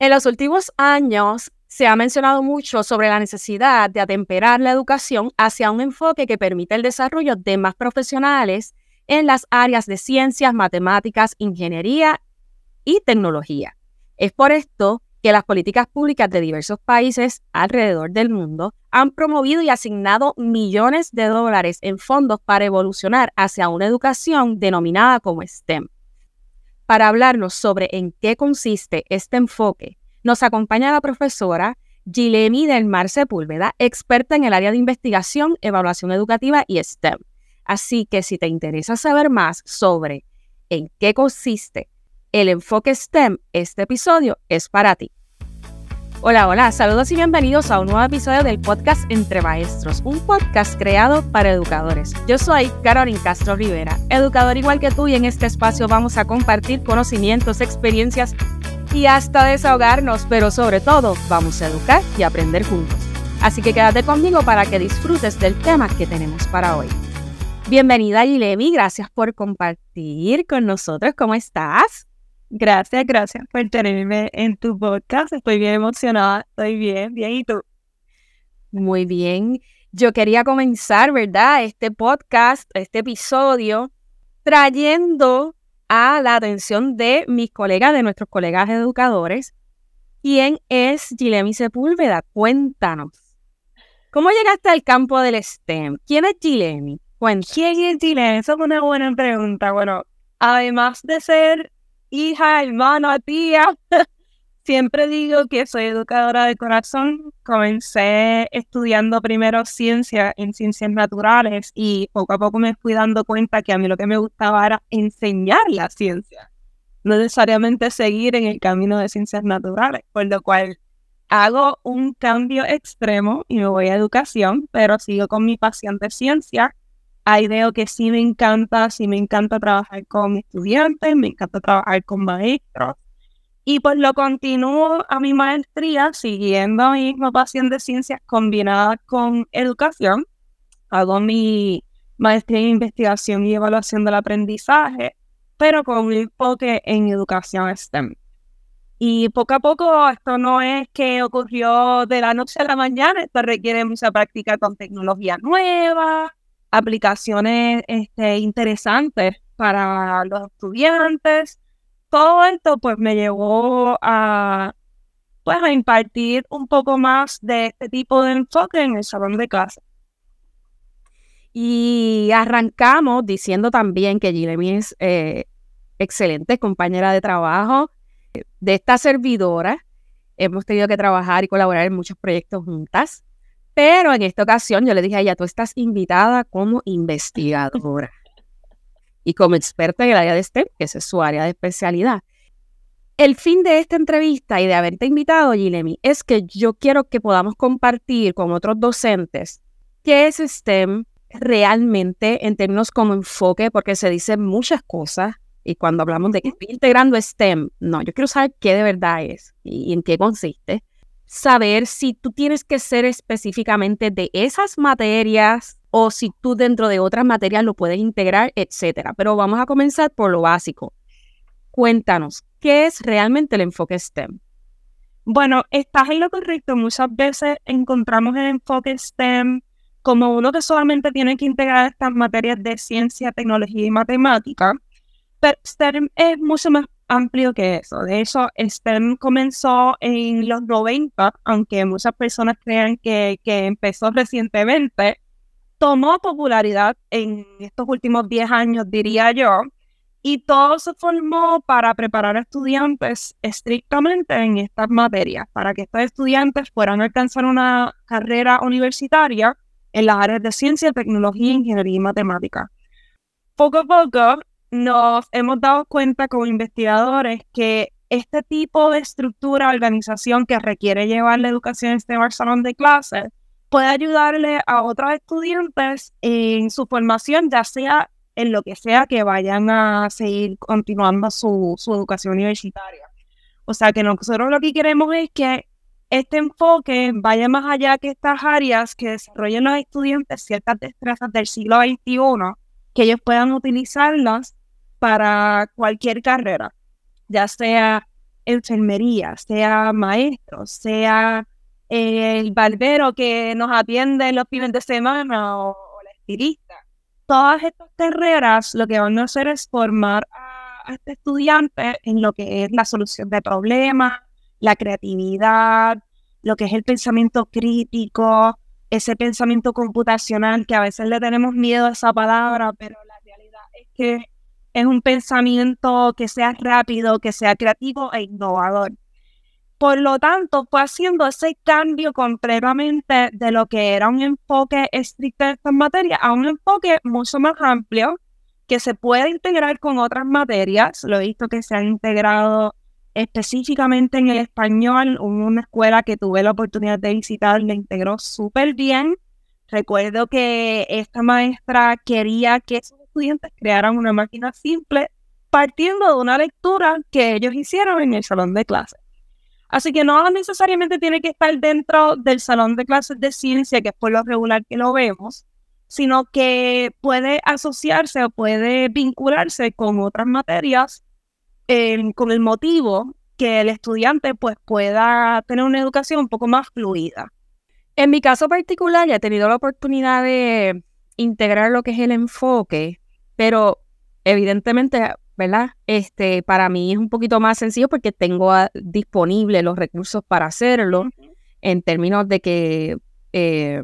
En los últimos años se ha mencionado mucho sobre la necesidad de atemperar la educación hacia un enfoque que permita el desarrollo de más profesionales en las áreas de ciencias, matemáticas, ingeniería y tecnología. Es por esto que las políticas públicas de diversos países alrededor del mundo han promovido y asignado millones de dólares en fondos para evolucionar hacia una educación denominada como STEM. Para hablarnos sobre en qué consiste este enfoque, nos acompaña la profesora Gilemi del Mar Sepúlveda, experta en el área de investigación, evaluación educativa y STEM. Así que si te interesa saber más sobre en qué consiste el enfoque STEM, este episodio es para ti. Hola, hola, saludos y bienvenidos a un nuevo episodio del podcast Entre Maestros, un podcast creado para educadores. Yo soy Carolyn Castro Rivera, educador igual que tú y en este espacio vamos a compartir conocimientos, experiencias y hasta desahogarnos, pero sobre todo vamos a educar y aprender juntos. Así que quédate conmigo para que disfrutes del tema que tenemos para hoy. Bienvenida Yilemi, gracias por compartir con nosotros. ¿Cómo estás? Gracias, gracias por tenerme en tu podcast. Estoy bien emocionada, estoy bien, bien. ¿Y tú? Muy bien. Yo quería comenzar, ¿verdad? Este podcast, este episodio, trayendo a la atención de mis colegas, de nuestros colegas educadores. ¿Quién es Gilemi Sepúlveda? Cuéntanos. ¿Cómo llegaste al campo del STEM? ¿Quién es Gilemi? ¿Quién es Gilemi? Esa es una buena pregunta. Bueno, además de ser hija, hermana, tía. Siempre digo que soy educadora de corazón. Comencé estudiando primero ciencia en ciencias naturales y poco a poco me fui dando cuenta que a mí lo que me gustaba era enseñar la ciencia, no necesariamente seguir en el camino de ciencias naturales, por lo cual hago un cambio extremo y me voy a educación, pero sigo con mi pasión de ciencia hay veo que sí me encanta, sí me encanta trabajar con estudiantes, me encanta trabajar con maestros. Y pues lo continúo a mi maestría siguiendo mi misma pasión de ciencias combinada con educación. Hago mi maestría en investigación y evaluación del aprendizaje, pero con un enfoque en educación STEM. Y poco a poco esto no es que ocurrió de la noche a la mañana, esto requiere mucha práctica con tecnología nueva, aplicaciones este, interesantes para los estudiantes. Todo esto pues me llevó a, pues, a impartir un poco más de este tipo de enfoque en el salón de clase. Y arrancamos diciendo también que Gilemi es eh, excelente compañera de trabajo de esta servidora. Hemos tenido que trabajar y colaborar en muchos proyectos juntas. Pero en esta ocasión yo le dije a ella, tú estás invitada como investigadora y como experta en el área de STEM, que esa es su área de especialidad. El fin de esta entrevista y de haberte invitado, Gilemi, es que yo quiero que podamos compartir con otros docentes qué es STEM realmente en términos como enfoque, porque se dicen muchas cosas y cuando hablamos de que estoy integrando STEM, no, yo quiero saber qué de verdad es y en qué consiste saber si tú tienes que ser específicamente de esas materias o si tú dentro de otras materias lo puedes integrar, etcétera. Pero vamos a comenzar por lo básico. Cuéntanos, ¿qué es realmente el enfoque STEM? Bueno, estás en lo correcto. Muchas veces encontramos el enfoque STEM como uno que solamente tiene que integrar estas materias de ciencia, tecnología y matemática. Pero STEM es mucho más amplio que eso. De hecho, STEM comenzó en los 90, aunque muchas personas crean que, que empezó recientemente, tomó popularidad en estos últimos 10 años, diría yo, y todo se formó para preparar a estudiantes estrictamente en estas materias, para que estos estudiantes puedan alcanzar una carrera universitaria en las áreas de ciencia, tecnología, ingeniería y matemática. Poco a poco, nos hemos dado cuenta como investigadores que este tipo de estructura, organización que requiere llevar la educación este al salón de clases, puede ayudarle a otros estudiantes en su formación, ya sea en lo que sea que vayan a seguir continuando su, su educación universitaria. O sea que nosotros lo que queremos es que este enfoque vaya más allá que estas áreas que desarrollen los estudiantes ciertas destrezas del siglo XXI, que ellos puedan utilizarlas para cualquier carrera, ya sea enfermería, sea maestro, sea el barbero que nos atiende los fines de semana o, la estilista. Todas estas carreras lo que van a hacer es formar a este estudiante en lo que es la solución de problemas, la creatividad, lo que es el pensamiento crítico, ese pensamiento computacional que a veces le tenemos miedo a esa palabra, pero la realidad es que es un pensamiento que sea rápido, que sea creativo e innovador. Por lo tanto, fue haciendo ese cambio completamente de lo que era un enfoque estricto en estas materias a un enfoque mucho más amplio que se puede integrar con otras materias. Lo he visto que se han integrado específicamente en el español. una escuela que tuve la oportunidad de visitar, le integró súper bien. Recuerdo que esta maestra quería que sus estudiantes crearan una máquina simple partiendo de una lectura que ellos hicieron en el salón de clases. Así que no necesariamente tiene que estar dentro del salón de clases de ciencia, que es por lo regular que lo vemos, sino que puede asociarse o puede vincularse con otras materias con el motivo que el estudiante pues, pueda tener una educación un poco más fluida. En mi caso particular, ya he tenido la oportunidad de integrar lo que es el enfoque, pero evidentemente ¿verdad? Este, para mí es un poquito más sencillo porque tengo disponibles los recursos para hacerlo en términos de que eh,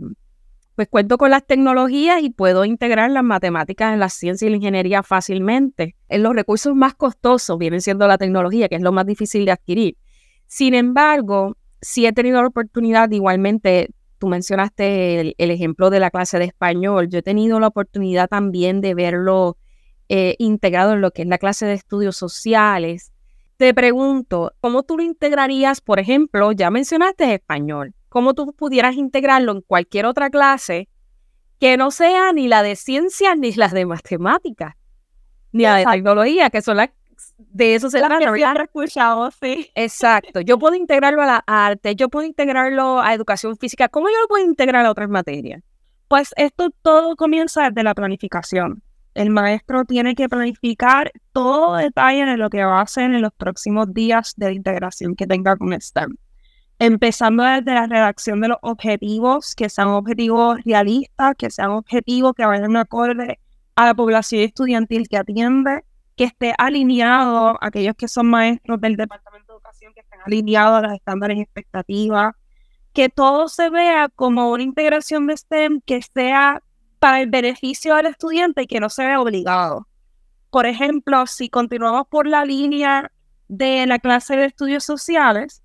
pues cuento con las tecnologías y puedo integrar las matemáticas en la ciencia y la ingeniería fácilmente. En los recursos más costosos vienen siendo la tecnología, que es lo más difícil de adquirir. Sin embargo, sí he tenido la oportunidad, igualmente, tú mencionaste el, el ejemplo de la clase de español, yo he tenido la oportunidad también de verlo eh, integrado en lo que es la clase de estudios sociales. Te pregunto, ¿cómo tú lo integrarías, por ejemplo, ya mencionaste español, cómo tú pudieras integrarlo en cualquier otra clase que no sea ni la de ciencias ni la de matemáticas, ni la de tecnología, que son las de eso se trata, escuchado, sí. Exacto. Yo puedo integrarlo a la arte, yo puedo integrarlo a educación física. ¿Cómo yo lo puedo integrar a otras materias? Pues esto todo comienza desde la planificación. El maestro tiene que planificar todo detalle de lo que va a hacer en los próximos días de integración que tenga con STEM. Empezando desde la redacción de los objetivos, que sean objetivos realistas, que sean objetivos que vayan acorde a la población estudiantil que atiende, que esté alineado aquellos que son maestros del Departamento de Educación, que estén alineados a los estándares y expectativas, que todo se vea como una integración de STEM que sea para el beneficio del estudiante y que no se vea obligado. Por ejemplo, si continuamos por la línea de la clase de estudios sociales,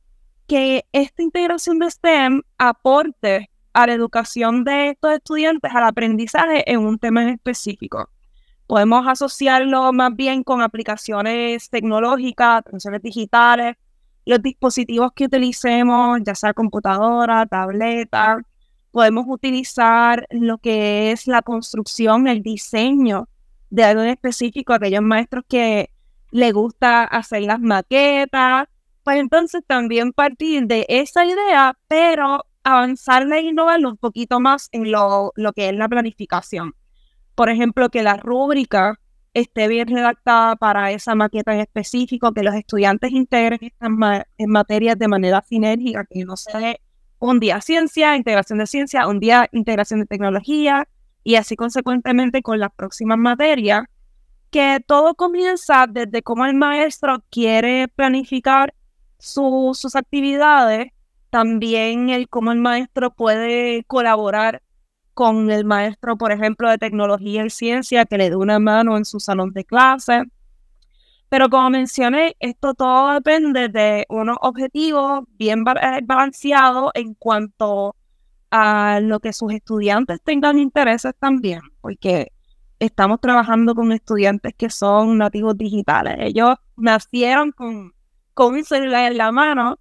que esta integración de STEM aporte a la educación de estos estudiantes al aprendizaje en un tema específico. Podemos asociarlo más bien con aplicaciones tecnológicas, atenciones digitales, los dispositivos que utilicemos, ya sea computadora, tableta, podemos utilizar lo que es la construcción, el diseño de algo específico, aquellos maestros que les gusta hacer las maquetas, pues entonces también partir de esa idea, pero avanzarle e innovarlo un poquito más en lo, lo que es la planificación. Por ejemplo, que la rúbrica esté bien redactada para esa maqueta en específico, que los estudiantes integren estas en materias de manera sinérgica, que no se un día ciencia, integración de ciencia, un día integración de tecnología y así consecuentemente con las próximas materias, que todo comienza desde cómo el maestro quiere planificar sus actividades, también el cómo el maestro puede colaborar con el maestro, por ejemplo, de tecnología y ciencia, que le dé una mano en su salón de clase, pero como mencioné, esto todo depende de unos objetivos bien eh, balanceados en cuanto a lo que sus estudiantes tengan intereses también, porque estamos trabajando con estudiantes que son nativos digitales. Ellos nacieron con, con un celular en la mano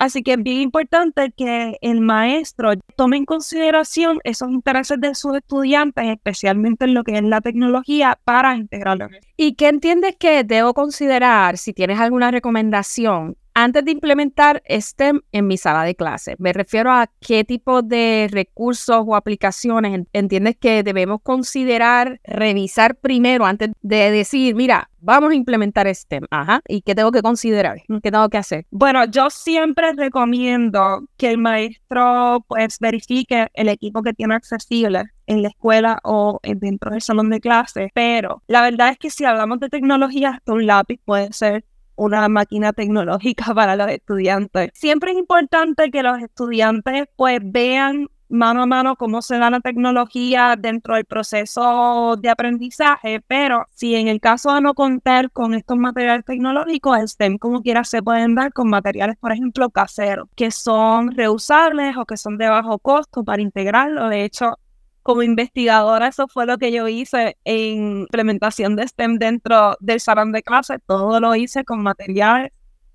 Así que es bien importante que el maestro tome en consideración esos intereses de sus estudiantes, especialmente en lo que es la tecnología, para integrarlo. ¿Y qué entiendes que debo considerar, si tienes alguna recomendación, antes de implementar STEM en mi sala de clase. Me refiero a qué tipo de recursos o aplicaciones entiendes que debemos considerar, revisar primero antes de decir, mira, vamos a implementar STEM. Ajá. ¿Y qué tengo que considerar? ¿Qué tengo que hacer? Bueno, yo siempre recomiendo que el maestro pues verifique el equipo que tiene accesible en la escuela o dentro del salón de clase, pero la verdad es que si hablamos de tecnología, hasta un lápiz puede ser una máquina tecnológica para los estudiantes. Siempre es importante que los estudiantes pues vean mano a mano cómo se da la tecnología dentro del proceso de aprendizaje, pero si en el caso de no contar con estos materiales tecnológicos, el STEM como quiera se pueden dar con materiales, por ejemplo, caseros, que son reusables o que son de bajo costo para integrarlo. De hecho, como investigadora, eso fue lo que yo hice en implementación de STEM dentro del salón de clase. Todo lo hice con materiales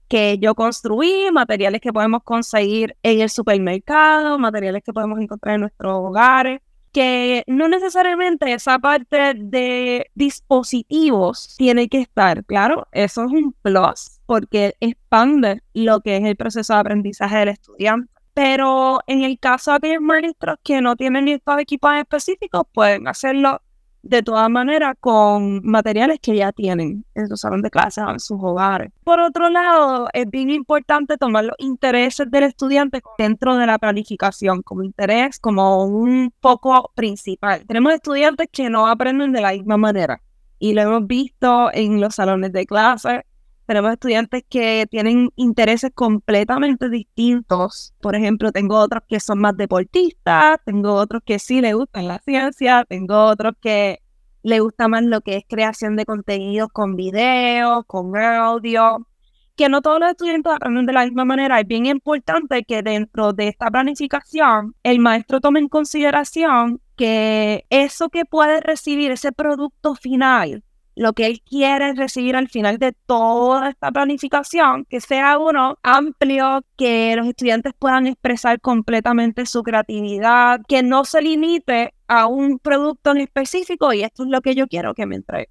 que yo construí, materiales que podemos conseguir en el supermercado, materiales que podemos encontrar en nuestros hogares, que no necesariamente esa parte de dispositivos tiene que estar, claro, eso es un plus porque expande lo que es el proceso de aprendizaje del estudiante. Pero en el caso de aquellos maestros que no tienen estos equipos específicos, pueden hacerlo de todas maneras con materiales que ya tienen en su salón de clases o en sus hogares. Por otro lado, es bien importante tomar los intereses del estudiante dentro de la planificación como interés, como un foco principal. Tenemos estudiantes que no aprenden de la misma manera y lo hemos visto en los salones de clases tenemos estudiantes que tienen intereses completamente distintos. Por ejemplo, tengo otros que son más deportistas, tengo otros que sí les gustan la ciencia, tengo otros que les gusta más lo que es creación de contenidos con video, con audio. Que no todos los estudiantes aprenden de la misma manera. Es bien importante que dentro de esta planificación el maestro tome en consideración que eso que puede recibir, ese producto final, lo que él quiere es recibir al final de toda esta planificación, que sea uno amplio, que los estudiantes puedan expresar completamente su creatividad, que no se limite a un producto en específico y esto es lo que yo quiero que me entregue.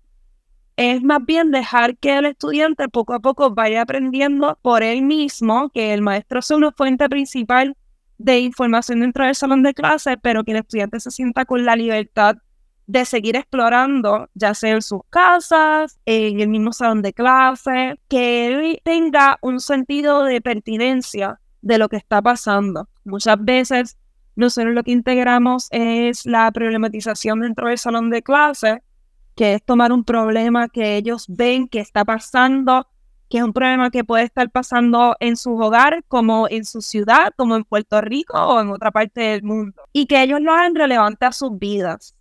Es más bien dejar que el estudiante poco a poco vaya aprendiendo por él mismo, que el maestro sea una fuente principal de información dentro del salón de clase, pero que el estudiante se sienta con la libertad de seguir explorando, ya sea en sus casas, en el mismo salón de clase, que él tenga un sentido de pertinencia de lo que está pasando. Muchas veces nosotros lo que integramos es la problematización dentro del salón de clase, que es tomar un problema que ellos ven que está pasando, que es un problema que puede estar pasando en su hogar, como en su ciudad, como en Puerto Rico o en otra parte del mundo, y que ellos lo hagan relevante a sus vidas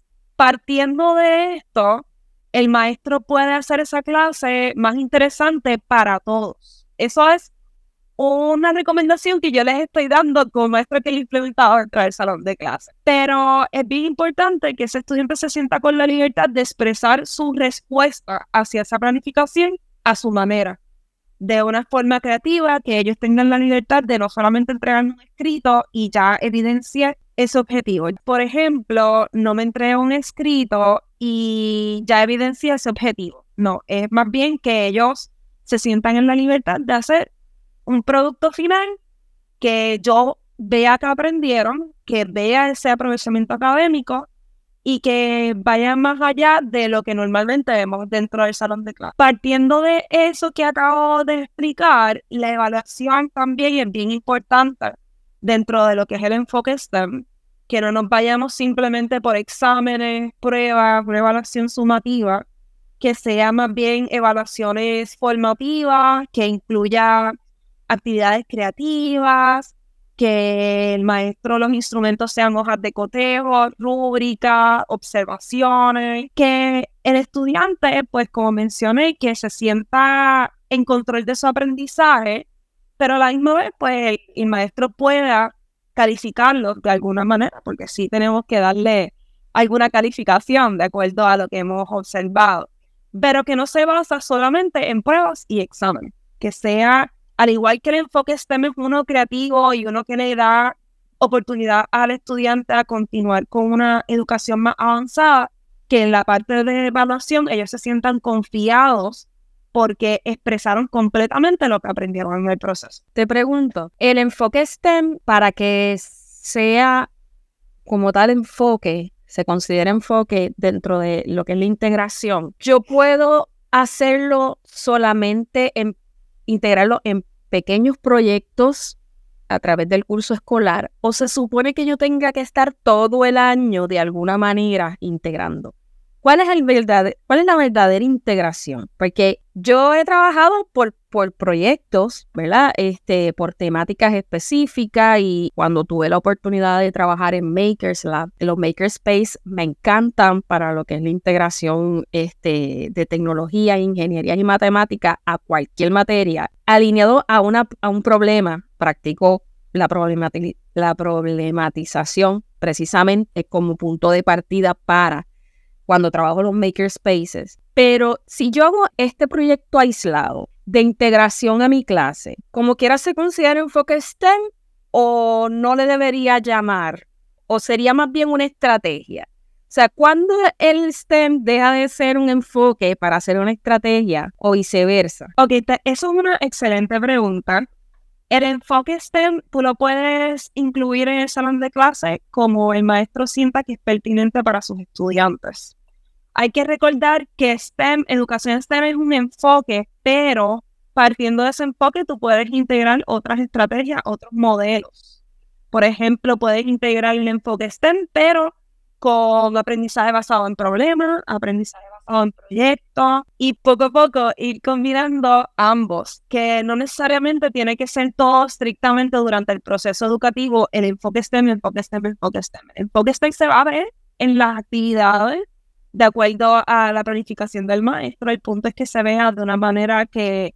partiendo de esto, el maestro puede hacer esa clase más interesante para todos. Eso es una recomendación que yo les estoy dando como maestro que he implementado dentro del salón de clase. Pero es bien importante que ese estudiante se sienta con la libertad de expresar su respuesta hacia esa planificación a su manera, de una forma creativa, que ellos tengan la libertad de no solamente entregar un escrito y ya evidenciar ese objetivo. Por ejemplo, no me entrega un escrito y ya evidencia ese objetivo. No, es más bien que ellos se sientan en la libertad de hacer un producto final que yo vea que aprendieron, que vea ese aprovechamiento académico y que vaya más allá de lo que normalmente vemos dentro del salón de clase. Partiendo de eso que acabo de explicar, la evaluación también es bien importante dentro de lo que es el enfoque STEM, que no nos vayamos simplemente por exámenes, pruebas, una evaluación sumativa, que sea más bien evaluaciones formativas, que incluya actividades creativas, que el maestro, los instrumentos sean hojas de cotejo, rúbricas, observaciones, que el estudiante, pues como mencioné, que se sienta en control de su aprendizaje pero a la misma vez, pues el, maestro pueda calificarlo de alguna manera, porque sí tenemos que darle alguna calificación de acuerdo a lo que hemos observado, pero que no se basa solamente en pruebas y exámenes, que sea, al igual que el enfoque STEM es uno creativo y uno que le da oportunidad al estudiante a continuar con una educación más avanzada, que en la parte de evaluación ellos se sientan confiados porque expresaron completamente lo que aprendieron en el proceso. Te pregunto, el enfoque STEM para que sea como tal enfoque, se considera enfoque dentro de lo que es la integración, yo puedo hacerlo solamente en integrarlo en pequeños proyectos a través del curso escolar o se supone que yo tenga que estar todo el año de alguna manera integrando. ¿Cuál es, el ¿Cuál es la verdadera integración? Porque yo he trabajado por, por proyectos, ¿verdad? Este, por temáticas específicas y cuando tuve la oportunidad de trabajar en Makers Lab, los Makerspace me encantan para lo que es la integración este, de tecnología, ingeniería y matemática a cualquier materia, alineado a, una, a un problema, practico la, la problematización precisamente como punto de partida para cuando trabajo en los makerspaces. Pero si yo hago este proyecto aislado de integración a mi clase, como quiera se considera enfoque STEM o no le debería llamar, o sería más bien una estrategia. O sea, ¿cuándo el STEM deja de ser un enfoque para hacer una estrategia o viceversa? Ok, eso es una excelente pregunta. El enfoque STEM tú lo puedes incluir en el salón de clase como el maestro sienta que es pertinente para sus estudiantes. Hay que recordar que STEM, educación STEM es un enfoque, pero partiendo de ese enfoque tú puedes integrar otras estrategias, otros modelos. Por ejemplo, puedes integrar el enfoque STEM, pero con aprendizaje basado en problemas, aprendizaje basado en proyectos y poco a poco ir combinando ambos, que no necesariamente tiene que ser todo estrictamente durante el proceso educativo el enfoque STEM, el enfoque STEM, el enfoque STEM. El enfoque STEM se va a ver en las actividades de acuerdo a la planificación del maestro. El punto es que se vea de una manera que,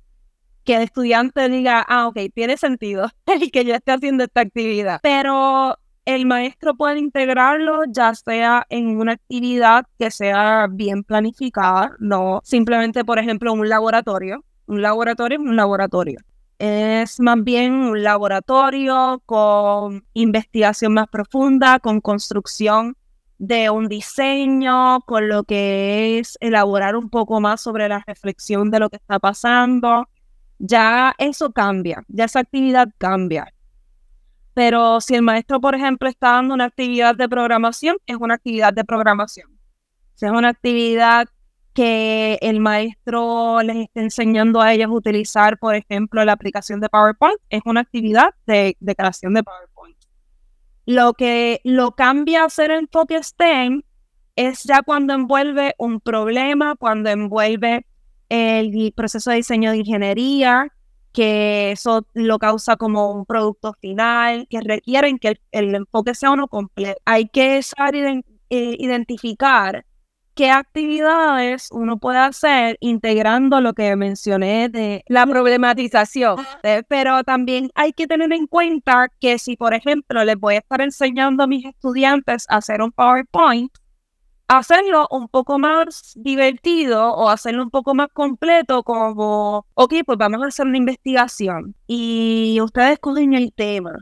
que el estudiante diga, ah, ok, tiene sentido el que yo esté haciendo esta actividad. Pero el maestro puede integrarlo ya sea en una actividad que sea bien planificada, no simplemente, por ejemplo, un laboratorio. Un laboratorio es un laboratorio. Es más bien un laboratorio con investigación más profunda, con construcción de un diseño, con lo que es elaborar un poco más sobre la reflexión de lo que está pasando. Ya eso cambia, ya esa actividad cambia. Pero si el maestro, por ejemplo, está dando una actividad de programación, es una actividad de programación. Si es una actividad que el maestro les está enseñando a ellos a utilizar, por ejemplo, la aplicación de PowerPoint, es una actividad de, creación de PowerPoint. Lo que lo cambia a ser enfoque STEM es ya cuando envuelve un problema, cuando envuelve el proceso de diseño de ingeniería, que eso lo causa como un producto final, que requieren que el, enfoque sea uno completo. Hay que saber eh, identificar qué actividades uno puede hacer integrando lo que mencioné de la problematización. Pero también hay que tener en cuenta que si, por ejemplo, les voy a estar enseñando a mis estudiantes a hacer un PowerPoint, hacerlo un poco más divertido o hacerlo un poco más completo como, ok, pues vamos a hacer una investigación y ustedes escogen el tema.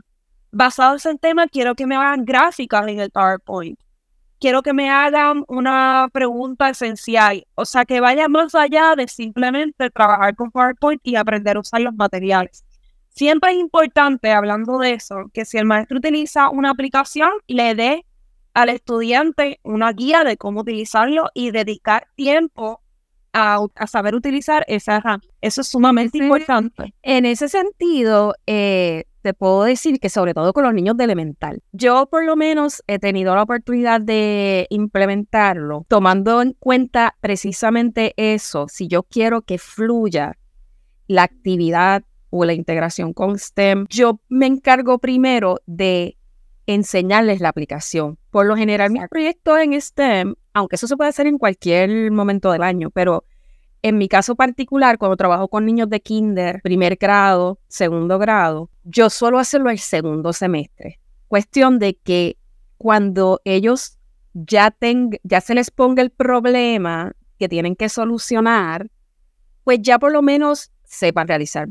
Basado en el tema, quiero que me hagan gráficas en el PowerPoint quiero que me hagan una pregunta esencial, o sea, que vaya más allá de simplemente trabajar con PowerPoint y aprender a usar los materiales. Siempre es importante, hablando de eso, que si el maestro utiliza una aplicación, le dé al estudiante una guía de cómo utilizarlo y dedicar tiempo a, saber utilizar esa herramienta. Eso es sumamente importante. En ese sentido, eh, te puedo decir que sobre todo con los niños de elemental, yo por lo menos he tenido la oportunidad de implementarlo tomando en cuenta precisamente eso, si yo quiero que fluya la actividad o la integración con STEM, yo me encargo primero de enseñarles la aplicación. Por lo general, mis proyectos en STEM, aunque eso se puede hacer en cualquier momento del año, pero en mi caso particular, cuando trabajo con niños de kinder, primer grado, segundo grado, yo suelo hacerlo el segundo semestre. Cuestión de que cuando ellos ya, ya se les ponga el problema que tienen que solucionar, pues ya por lo menos sepan realizar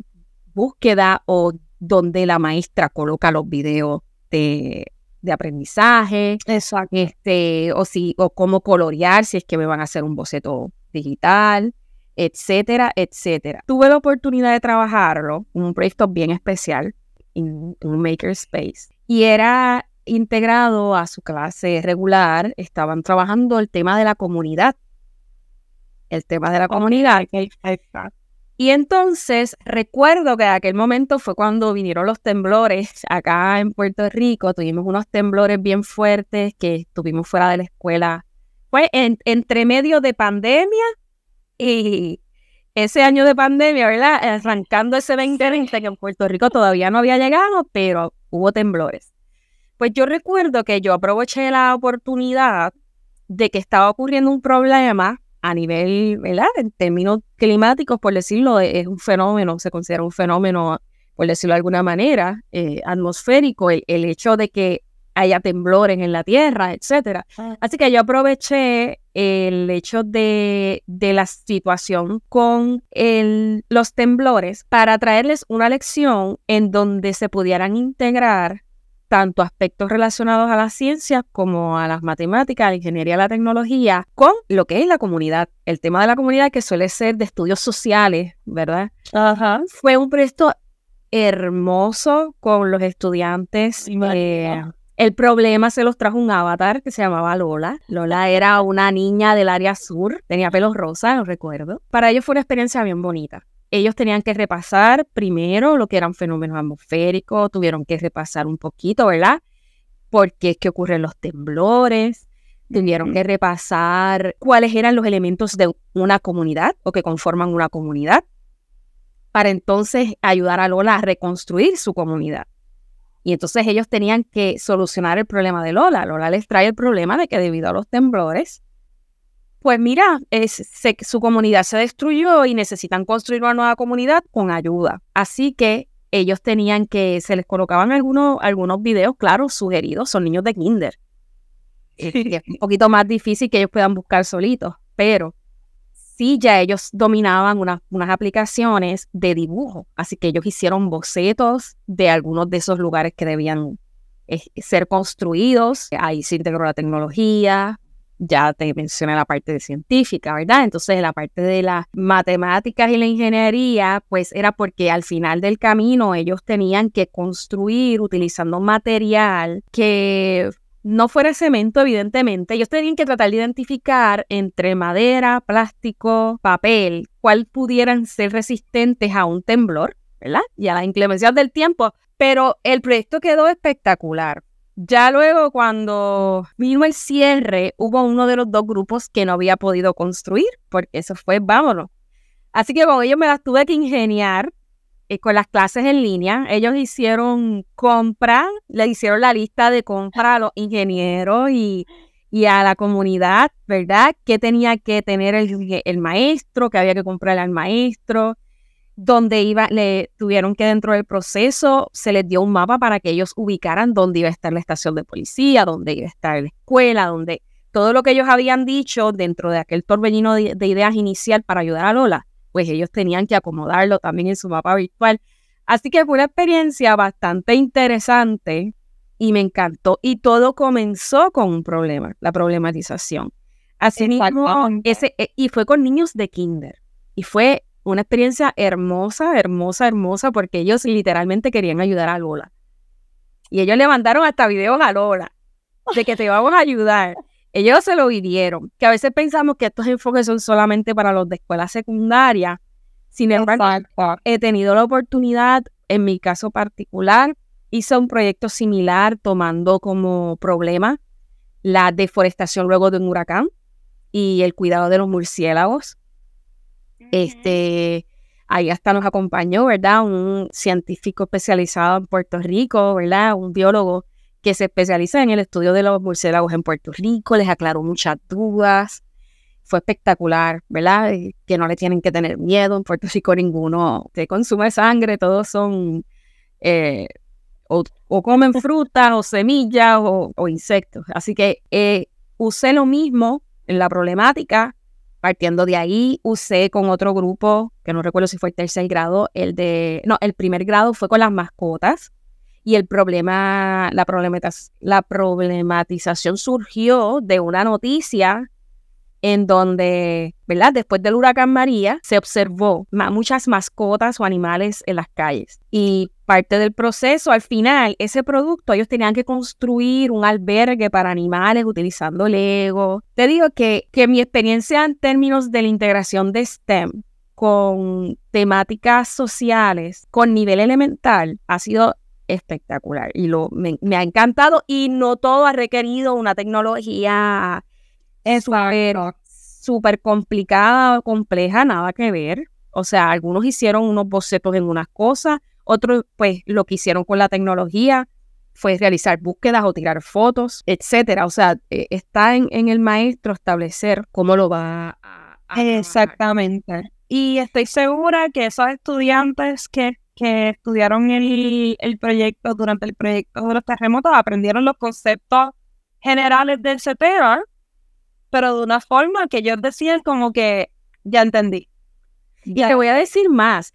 búsqueda o donde la maestra coloca los videos de, aprendizaje, Este, o, si, o cómo colorear si es que me van a hacer un boceto digital. etcétera, etcétera. Tuve la oportunidad de trabajarlo, un proyecto bien especial, en un makerspace, y era integrado a su clase regular, estaban trabajando el tema de la comunidad. El tema de la comunidad. Y entonces recuerdo que en aquel momento fue cuando vinieron los temblores acá en Puerto Rico. Tuvimos unos temblores bien fuertes que estuvimos fuera de la escuela. Fue entre medio de pandemia y ese año de pandemia, ¿verdad? Arrancando ese 2020 que en Puerto Rico todavía no había llegado, pero hubo temblores. Pues yo recuerdo que yo aproveché la oportunidad de que estaba ocurriendo un problema a nivel, ¿verdad? En términos climáticos, por decirlo, es un fenómeno, se considera un fenómeno, por decirlo de alguna manera, eh, atmosférico, el, hecho de que haya temblores en la Tierra, etcétera. Ah. Así que yo aproveché el hecho de, de la situación con el, los temblores para traerles una lección en donde se pudieran integrar tanto aspectos relacionados a las ciencias como a las matemáticas, a la ingeniería, a la tecnología, con lo que es la comunidad. El tema de la comunidad que suele ser de estudios sociales, ¿verdad? Ajá. Fue un proyecto hermoso con los estudiantes. Eh, el problema se los trajo un avatar que se llamaba Lola. Lola era una niña del área sur, tenía pelos rosa, lo recuerdo. Para ellos fue una experiencia bien bonita ellos tenían que repasar primero lo que eran fenómenos atmosféricos, tuvieron que repasar un poquito, ¿verdad? Por qué es que ocurren los temblores, tuvieron que repasar cuáles eran los elementos de una comunidad o que conforman una comunidad, para entonces ayudar a Lola a reconstruir su comunidad. Y entonces ellos tenían que solucionar el problema de Lola. Lola les trae el problema de que debido a los temblores, pues mira, su comunidad se destruyó y necesitan construir una nueva comunidad con ayuda. Así que ellos tenían que, se les colocaban algunos, algunos videos, claro, sugeridos, son niños de kinder. Es un poquito más difícil que ellos puedan buscar solitos, pero sí ya ellos dominaban unas aplicaciones de dibujo, así que ellos hicieron bocetos de algunos de esos lugares que debían eh, ser construidos. Ahí se integró la tecnología, ya te mencioné la parte de científica, ¿verdad? Entonces la parte de las matemáticas y la ingeniería, pues era porque al final del camino ellos tenían que construir utilizando material que no fuera cemento, evidentemente. Ellos tenían que tratar de identificar entre madera, plástico, papel, cuál pudieran ser resistentes a un temblor, ¿verdad? Y a las inclemencias del tiempo. Pero el proyecto quedó espectacular ya luego, cuando vino el cierre, hubo uno de los dos grupos que no había podido construir, porque eso fue, vámonos. Así que con ellos me las tuve que ingeniar eh, con las clases en línea. Ellos hicieron compra, le hicieron la lista de compra a los ingenieros y, a la comunidad, ¿verdad? ¿Qué tenía que tener el, el maestro? ¿Qué había que comprarle al maestro? Donde iba, le tuvieron que dentro del proceso se les dio un mapa para que ellos ubicaran dónde iba a estar la estación de policía, dónde iba a estar la escuela, donde todo lo que ellos habían dicho dentro de aquel torbellino de, ideas inicial para ayudar a Lola, pues ellos tenían que acomodarlo también en su mapa virtual. Así que fue una experiencia bastante interesante y me encantó. Y todo comenzó con un problema, la problematización. Así mismo, ese, eh, y fue con niños de kinder. Y fue una experiencia hermosa, hermosa, hermosa, porque ellos literalmente querían ayudar a Lola. Y ellos le mandaron hasta videos a Lola de que te vamos a ayudar. Ellos se lo vivieron, que a veces pensamos que estos enfoques son solamente para los de escuela secundaria. Sin embargo, he tenido la oportunidad, en mi caso particular, hice un proyecto similar tomando como problema la deforestación luego de un huracán y el cuidado de los murciélagos. Este, ahí hasta nos acompañó, ¿verdad? Un científico especializado en Puerto Rico, ¿verdad? Un biólogo que se especializa en el estudio de los murciélagos en Puerto Rico, les aclaró muchas dudas. Fue espectacular, ¿verdad? Que no le tienen que tener miedo. En Puerto Rico ninguno te consume sangre, todos son eh, o, comen fruta o semillas o, insectos. Así que eh, usé lo mismo en la problemática Partiendo de ahí, usé con otro grupo, que no recuerdo si fue el tercer grado, el de, no, el primer grado fue con las mascotas. Y el problema, la, problematización surgió de una noticia en donde, ¿verdad? Después del huracán María, se observó muchas mascotas o animales en las calles. Y parte del proceso, al final, ese producto, ellos tenían que construir un albergue para animales utilizando Lego. Te digo que, que mi experiencia en términos de la integración de STEM con temáticas sociales, con nivel elemental, ha sido espectacular y lo, me, me ha encantado y no todo ha requerido una tecnología es súper complicada o compleja, nada que ver. O sea, algunos hicieron unos bocetos en unas cosas, otros, pues, lo que hicieron con la tecnología fue realizar búsquedas o tirar fotos, etcétera. O sea, eh, está en, el maestro establecer cómo lo va a. Exactamente. Y estoy segura que esos estudiantes que, que estudiaron el, el proyecto durante el proyecto de los terremotos aprendieron los conceptos generales del CTR pero de una forma que ellos decían como que ya entendí. Y te voy a decir más.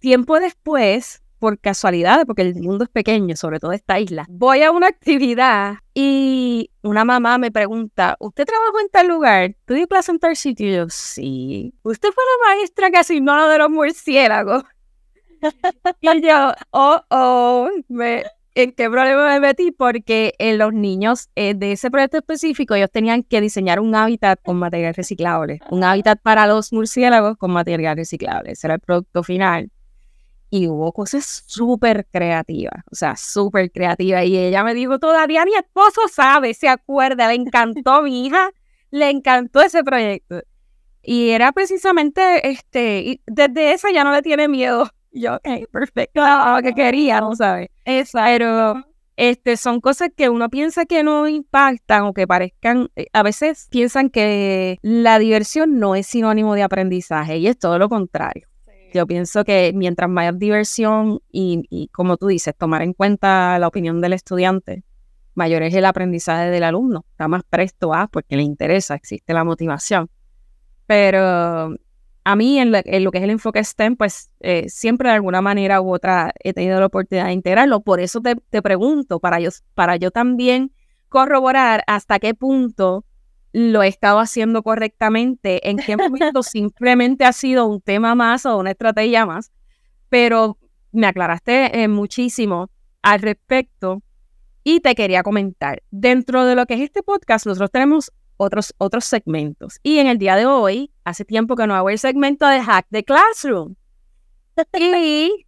Tiempo después, por casualidad, porque el mundo es pequeño, sobre todo esta isla, voy a una actividad y una mamá me pregunta, ¿usted trabajó en tal lugar? ¿Tú di clase en tal sitio? Y yo, sí. ¿Usted fue la maestra que asignó lo de los murciélagos? y yo, oh, oh, me, ¿En qué problema me metí? Porque en los niños eh, de ese proyecto específico ellos tenían que diseñar un hábitat con material reciclable, un hábitat para los murciélagos con material reciclable. Ese era el producto final. Y hubo cosas súper creativas, o sea, súper creativas. Y ella me dijo, todavía mi esposo sabe, se acuerda, le encantó mi hija, le encantó ese proyecto. Y era precisamente, este, desde esa ya no le tiene miedo yo, ok, perfecto, lo que quería, ¿no sabes? Pero este, son cosas que uno piensa que no impactan o que parezcan, eh, a veces piensan que la diversión no es sinónimo de aprendizaje y es todo lo contrario. Yo pienso que mientras mayor diversión y, y, como tú dices, tomar en cuenta la opinión del estudiante, mayor es el aprendizaje del alumno. Está más presto a porque le interesa, existe la motivación. Pero a mí en, lo que es el enfoque STEM, pues eh, siempre de alguna manera u otra he tenido la oportunidad de integrarlo. Por eso te, pregunto, para yo, para yo también corroborar hasta qué punto lo he estado haciendo correctamente, en qué momento simplemente ha sido un tema más o una estrategia más, pero me aclaraste eh, muchísimo al respecto y te quería comentar, dentro de lo que es este podcast, nosotros tenemos otros, otros segmentos. Y en el día de hoy, hace tiempo que no hago el segmento de Hack the Classroom. y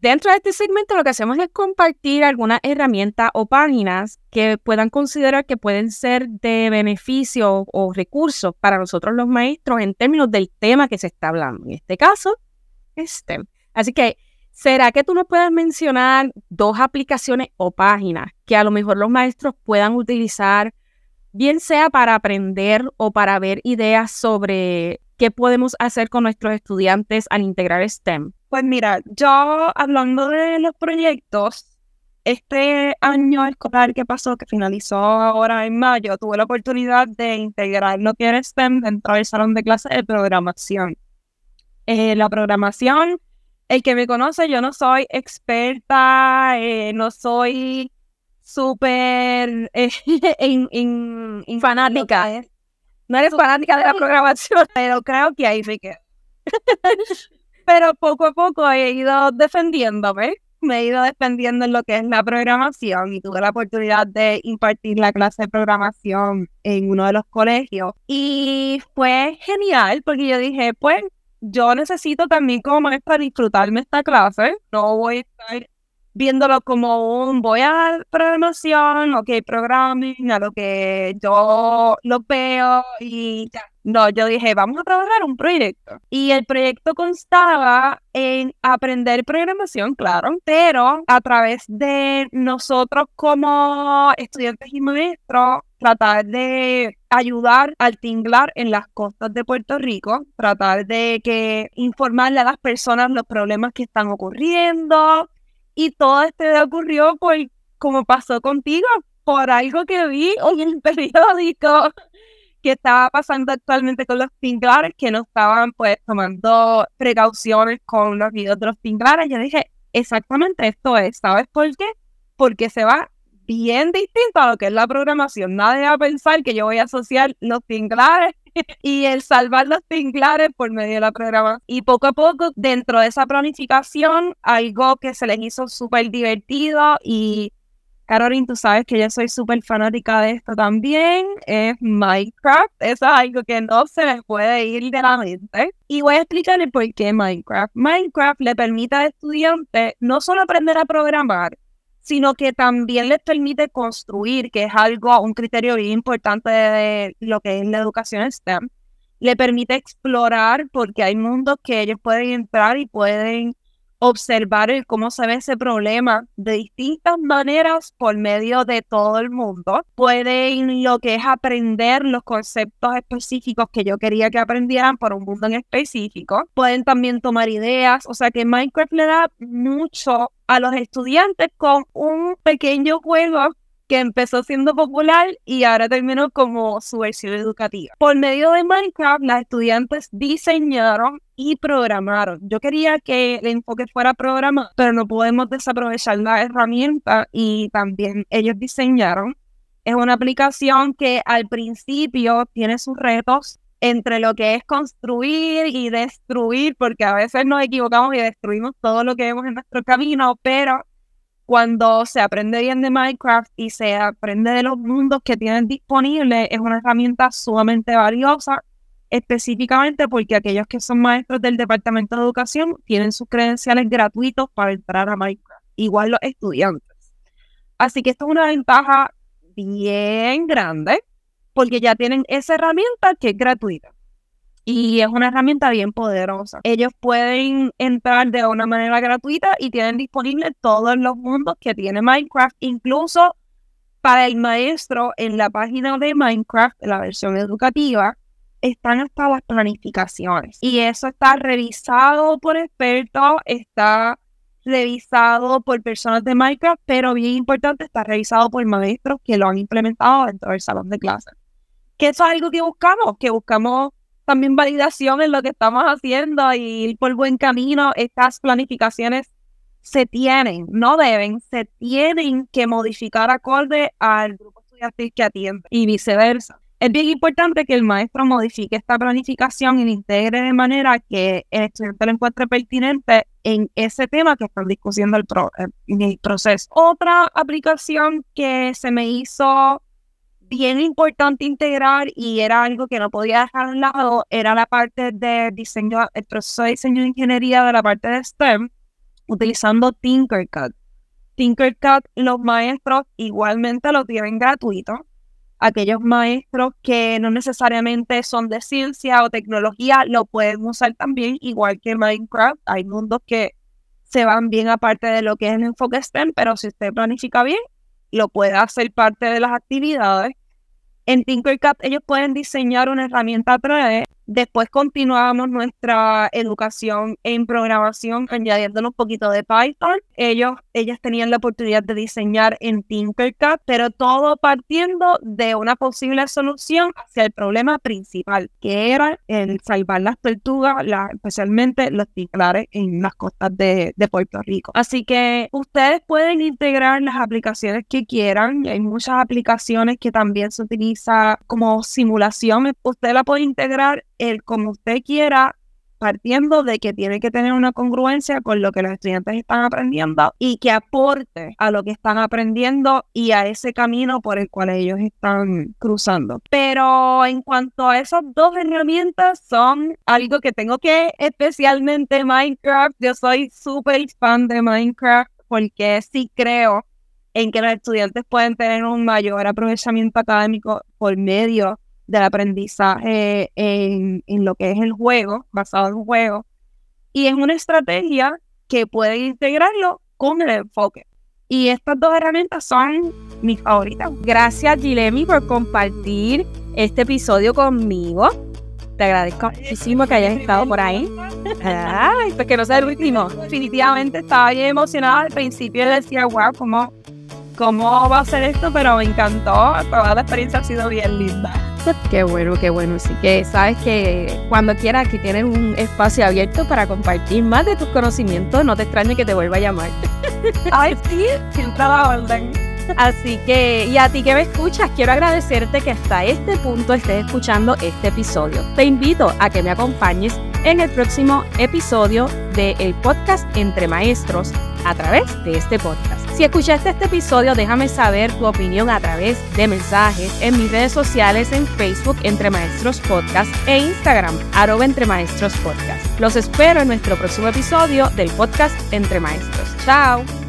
dentro de este segmento lo que hacemos es compartir algunas herramientas o páginas que puedan considerar que pueden ser de beneficio o recursos para nosotros los maestros en términos del tema que se está hablando. En este caso, STEM. Así que, ¿será que tú nos puedes mencionar dos aplicaciones o páginas que a lo mejor los maestros puedan utilizar bien sea para aprender o para ver ideas sobre qué podemos hacer con nuestros estudiantes al integrar STEM? Pues mira, yo hablando de los proyectos, este año escolar que pasó, que finalizó ahora en mayo, tuve la oportunidad de integrar lo que era STEM dentro del salón de clases de programación. Eh, la programación, el que me conoce, yo no soy experta, eh, no soy súper eh, fanática. No eres fanática de la programación, pero creo que ahí me quedo. pero poco a poco he ido defendiéndome, me he ido defendiendo en lo que es la programación y tuve la oportunidad de impartir la clase de programación en uno de los colegios. Y fue genial porque yo dije, pues yo necesito también como maestra disfrutarme esta clase, no voy a estar viéndolo como un voy a programación, ok, programming, a lo que yo lo veo y ya. No, yo dije, vamos a trabajar un proyecto. Y el proyecto constaba en aprender programación, claro, pero a través de nosotros como estudiantes y maestros, tratar de ayudar al tinglar en las costas de Puerto Rico, tratar de que informarle a las personas los problemas que están ocurriendo, y todo este ocurrió por, como pasó contigo, por algo que vi en el periódico que estaba pasando actualmente con los tinglares, que no estaban pues tomando precauciones con los videos de tinglares. Yo dije, exactamente esto es, ¿sabes por qué? Porque se va bien distinto a lo que es la programación. Nadie va a pensar que yo voy a asociar los tinglares y el salvar los tinglares por medio de la programación. Y poco a poco, dentro de esa planificación, algo que se les hizo súper divertido y Caroline, tú sabes que yo soy súper fanática de esto también, es Minecraft. Eso es algo que no se me puede ir de la mente. Y voy a explicarle por qué Minecraft. Minecraft le permite a estudiantes no solo aprender a programar, sino que también les permite construir, que es algo, un criterio bien importante de lo que es la educación STEM. Le permite explorar porque hay mundos que ellos pueden entrar y pueden observar cómo se ve ese problema de distintas maneras por medio de todo el mundo. Pueden lo que es aprender los conceptos específicos que yo quería que aprendieran por un mundo en específico. Pueden también tomar ideas, o sea que Minecraft le da mucho a los estudiantes con un pequeño juego que empezó siendo popular y ahora terminó como su versión educativa. Por medio de Minecraft, las estudiantes diseñaron y programaron. Yo quería que el enfoque fuera programar, pero no podemos desaprovechar la herramienta y también ellos diseñaron. Es una aplicación que al principio tiene sus retos entre lo que es construir y destruir, porque a veces nos equivocamos y destruimos todo lo que vemos en nuestro camino, pero cuando se aprende bien de Minecraft y se aprende de los mundos que tienen disponibles, es una herramienta sumamente valiosa, específicamente porque aquellos que son maestros del Departamento de Educación tienen sus credenciales gratuitos para entrar a Minecraft, igual los estudiantes. Así que esto es una ventaja bien grande porque ya tienen esa herramienta que es gratuita y es una herramienta bien poderosa. Ellos pueden entrar de una manera gratuita y tienen disponibles todos los mundos que tiene Minecraft, incluso para el maestro en la página de Minecraft, la versión educativa, están hasta las planificaciones. Y eso está revisado por expertos, está revisado por personas de Minecraft, pero bien importante, está revisado por maestros que lo han implementado dentro del salón de clases. Que eso es algo que buscamos, que buscamos también validación en lo que estamos haciendo y ir por buen camino. Estas planificaciones se tienen, no deben, se tienen que modificar acorde al grupo estudiantil que atiende y viceversa. Es bien importante que el maestro modifique esta planificación y la integre de manera que el estudiante lo encuentre pertinente en ese tema que están discutiendo el en el proceso. Otra aplicación que se me hizo bien importante integrar y era algo que no podía dejar a un lado, era la parte de diseño, el proceso de diseño de ingeniería de la parte de STEM, utilizando Tinkercad. Tinkercad, los maestros igualmente lo tienen gratuito. Aquellos maestros que no necesariamente son de ciencia o tecnología lo pueden usar también, igual que Minecraft. Hay mundos que se van bien aparte de lo que es el enfoque STEM, pero si usted planifica bien, lo puede hacer parte de las actividades. En Tinkercad ellos pueden diseñar una herramienta 3D Después continuamos nuestra educación en programación añadiendo un poquito de Python. Ellos, ellas tenían la oportunidad de diseñar en Tinkercad, pero todo partiendo de una posible solución hacia el problema principal, que era el salvar las tortugas, especialmente los ticlares en las costas de, de Puerto Rico. Así que ustedes pueden integrar las aplicaciones que quieran. Hay muchas aplicaciones que también se utiliza como simulación. Usted la puede integrar el como usted quiera, partiendo de que tiene que tener una congruencia con lo que los estudiantes están aprendiendo y que aporte a lo que están aprendiendo y a ese camino por el cual ellos están cruzando. Pero en cuanto a esas dos herramientas, son algo que tengo que, especialmente Minecraft, yo soy súper fan de Minecraft porque sí creo en que los estudiantes pueden tener un mayor aprovechamiento académico por medio del aprendizaje en, lo que es el juego, basado en juego. Y es una estrategia que puede integrarlo con el enfoque. Y estas dos herramientas son mis favoritas. Gracias, Gilemi, por compartir este episodio conmigo. Te agradezco muchísimo que hayas estado por ahí. Ay, pues que no sea el último. Definitivamente estaba bien emocionada al principio. Decía, wow, ¿cómo, cómo va a ser esto? Pero me encantó. Toda la experiencia ha sido bien linda. Qué bueno, qué bueno. Así que sabes que cuando quieras que tienes un espacio abierto para compartir más de tus conocimientos, no te extrañe que te vuelva a llamar. Ay, sí, siempre la orden. Así que, y a ti que me escuchas, quiero agradecerte que hasta este punto estés escuchando este episodio. Te invito a que me acompañes en el próximo episodio del podcast Entre Maestros a través de este podcast. Si escuchaste este episodio, déjame saber tu opinión a través de mensajes en mis redes sociales en Facebook Entre Maestros Podcast e Instagram arroba Entre Maestros Podcast. Los espero en nuestro próximo episodio del podcast Entre Maestros. Chao.